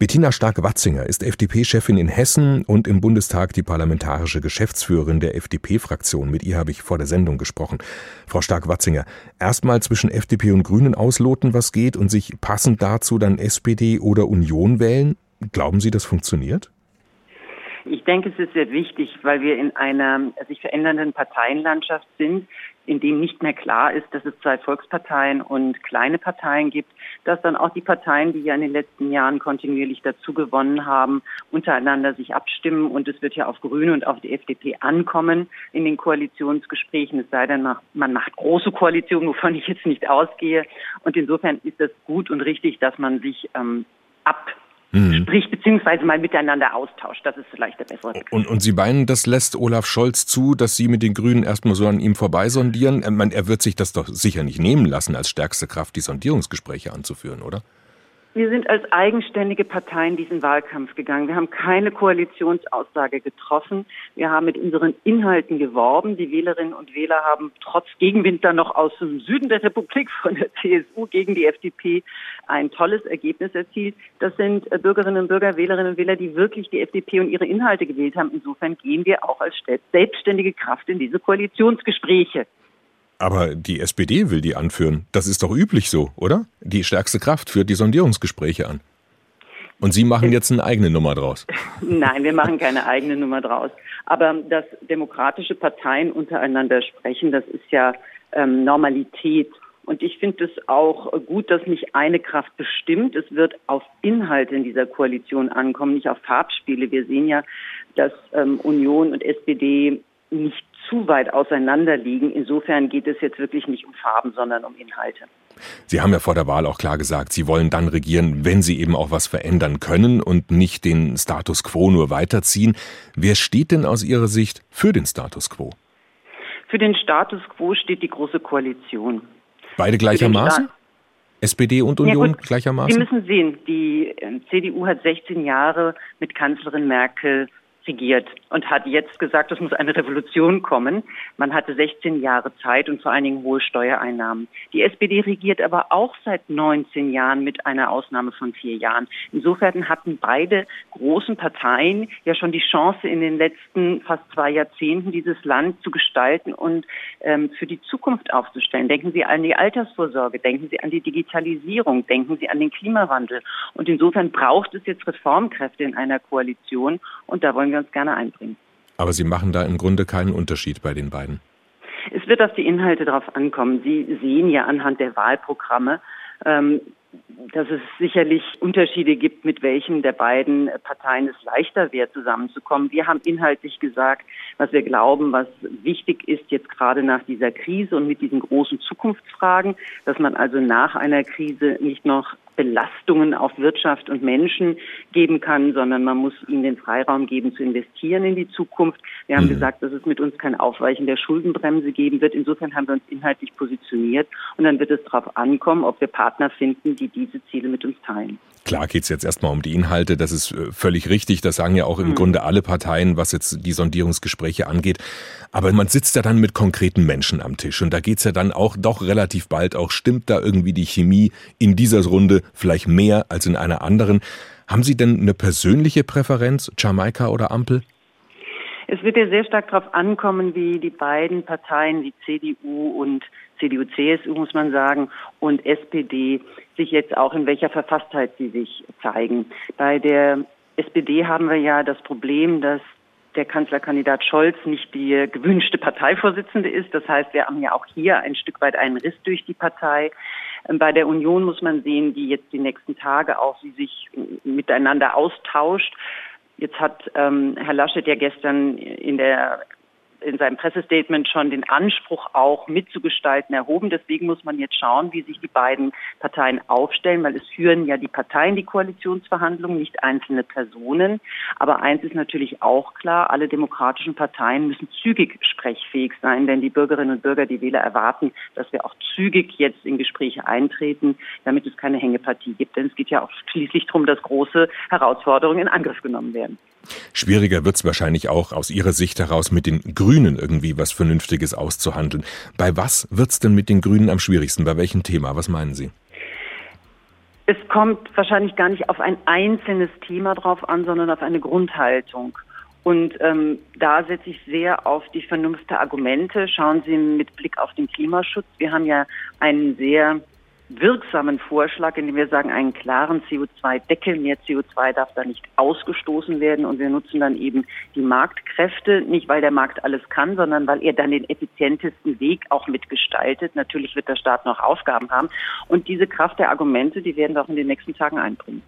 Bettina Stark-Watzinger ist FDP-Chefin in Hessen und im Bundestag die parlamentarische Geschäftsführerin der FDP-Fraktion. Mit ihr habe ich vor der Sendung gesprochen. Frau Stark-Watzinger, erstmal zwischen FDP und Grünen ausloten, was geht und sich passend dazu dann SPD oder Union wählen. Glauben Sie, das funktioniert? Ich denke, es ist sehr wichtig, weil wir in einer sich verändernden Parteienlandschaft sind, in dem nicht mehr klar ist, dass es zwei Volksparteien und kleine Parteien gibt, dass dann auch die Parteien, die ja in den letzten Jahren kontinuierlich dazu gewonnen haben, untereinander sich abstimmen und es wird ja auf Grüne und auf die FDP ankommen in den Koalitionsgesprächen, es sei denn, man macht große Koalitionen, wovon ich jetzt nicht ausgehe. Und insofern ist es gut und richtig, dass man sich ähm, ab mhm. spricht, beziehungsweise mal miteinander austauscht. Das ist vielleicht der bessere Begriff. Und, und Sie meinen, das lässt Olaf Scholz zu, dass Sie mit den Grünen erstmal so an ihm vorbeisondieren? Er wird sich das doch sicher nicht nehmen lassen, als stärkste Kraft die Sondierungsgespräche anzuführen, oder? Wir sind als eigenständige Partei in diesen Wahlkampf gegangen. Wir haben keine Koalitionsaussage getroffen. Wir haben mit unseren Inhalten geworben. Die Wählerinnen und Wähler haben trotz Gegenwind dann noch aus dem Süden der Republik von der CSU gegen die FDP ein tolles Ergebnis erzielt. Das sind äh, Bürgerinnen und Bürger, Wählerinnen und Wähler, die wirklich die FDP und ihre Inhalte gewählt haben. Insofern gehen wir auch als selbstständige Kraft in diese Koalitionsgespräche. Aber die SPD will die anführen. Das ist doch üblich so, oder? Die stärkste Kraft führt die Sondierungsgespräche an. Und Sie machen jetzt eine eigene Nummer draus. Nein, wir machen keine eigene Nummer draus. Aber dass demokratische Parteien untereinander sprechen, das ist ja ähm, Normalität. Und ich finde es auch gut, dass nicht eine Kraft bestimmt. Es wird auf Inhalte in dieser Koalition ankommen, nicht auf Farbspiele. Wir sehen ja, dass ähm, Union und SPD nicht zu weit auseinander liegen. Insofern geht es jetzt wirklich nicht um Farben, sondern um Inhalte. Sie haben ja vor der Wahl auch klar gesagt, Sie wollen dann regieren, wenn Sie eben auch was verändern können und nicht den Status quo nur weiterziehen. Wer steht denn aus Ihrer Sicht für den Status quo? Für den Status quo steht die Große Koalition. Beide gleichermaßen? SPD und Union ja, gleichermaßen? Sie müssen sehen, die ähm, CDU hat 16 Jahre mit Kanzlerin Merkel regiert und hat jetzt gesagt, es muss eine Revolution kommen. Man hatte 16 Jahre Zeit und vor allen Dingen hohe Steuereinnahmen. Die SPD regiert aber auch seit 19 Jahren mit einer Ausnahme von vier Jahren. Insofern hatten beide großen Parteien ja schon die Chance, in den letzten fast zwei Jahrzehnten dieses Land zu gestalten und ähm, für die Zukunft aufzustellen. Denken Sie an die Altersvorsorge, denken Sie an die Digitalisierung, denken Sie an den Klimawandel. Und insofern braucht es jetzt Reformkräfte in einer Koalition und da wollen wir uns gerne einbringen. Aber Sie machen da im Grunde keinen Unterschied bei den beiden. Es wird auf die Inhalte drauf ankommen. Sie sehen ja anhand der Wahlprogramme, ähm, dass es sicherlich Unterschiede gibt, mit welchen der beiden Parteien es leichter wäre, zusammenzukommen. Wir haben inhaltlich gesagt, was wir glauben, was wichtig ist jetzt gerade nach dieser Krise und mit diesen großen Zukunftsfragen, dass man also nach einer Krise nicht noch Belastungen auf Wirtschaft und Menschen geben kann, sondern man muss ihnen den Freiraum geben, zu investieren in die Zukunft. Wir haben mhm. gesagt, dass es mit uns kein Aufweichen der Schuldenbremse geben wird. Insofern haben wir uns inhaltlich positioniert und dann wird es darauf ankommen, ob wir Partner finden, die diese Ziele mit uns teilen. Klar geht es jetzt erstmal um die Inhalte, das ist äh, völlig richtig, das sagen ja auch im mhm. Grunde alle Parteien, was jetzt die Sondierungsgespräche angeht. Aber man sitzt ja dann mit konkreten Menschen am Tisch und da geht es ja dann auch doch relativ bald auch, stimmt da irgendwie die Chemie in dieser Runde vielleicht mehr als in einer anderen. Haben Sie denn eine persönliche Präferenz, Jamaika oder Ampel? Es wird ja sehr stark darauf ankommen, wie die beiden Parteien, die CDU und CDU, CSU muss man sagen, und SPD sich jetzt auch in welcher Verfasstheit sie sich zeigen. Bei der SPD haben wir ja das Problem, dass der Kanzlerkandidat Scholz nicht die gewünschte Parteivorsitzende ist. Das heißt, wir haben ja auch hier ein Stück weit einen Riss durch die Partei. Ähm, bei der Union muss man sehen, wie jetzt die nächsten Tage auch sie sich miteinander austauscht. Jetzt hat ähm, Herr Laschet ja gestern in der in seinem Pressestatement schon den Anspruch auch mitzugestalten erhoben. Deswegen muss man jetzt schauen, wie sich die beiden Parteien aufstellen, weil es führen ja die Parteien die Koalitionsverhandlungen, nicht einzelne Personen. Aber eins ist natürlich auch klar, alle demokratischen Parteien müssen zügig sprechfähig sein, denn die Bürgerinnen und Bürger, die Wähler erwarten, dass wir auch zügig jetzt in Gespräche eintreten, damit es keine Hängepartie gibt. Denn es geht ja auch schließlich darum, dass große Herausforderungen in Angriff genommen werden. Schwieriger wird es wahrscheinlich auch aus Ihrer Sicht heraus mit den Grünen irgendwie was Vernünftiges auszuhandeln. Bei was wird es denn mit den Grünen am schwierigsten? Bei welchem Thema? Was meinen Sie? Es kommt wahrscheinlich gar nicht auf ein einzelnes Thema drauf an, sondern auf eine Grundhaltung. Und ähm, da setze ich sehr auf die Vernunft der Argumente. Schauen Sie mit Blick auf den Klimaschutz. Wir haben ja einen sehr wirksamen Vorschlag, indem wir sagen, einen klaren CO2-Deckel. Mehr CO2 darf da nicht ausgestoßen werden. Und wir nutzen dann eben die Marktkräfte, nicht weil der Markt alles kann, sondern weil er dann den effizientesten Weg auch mitgestaltet. Natürlich wird der Staat noch Aufgaben haben. Und diese Kraft der Argumente, die werden wir auch in den nächsten Tagen einbringen.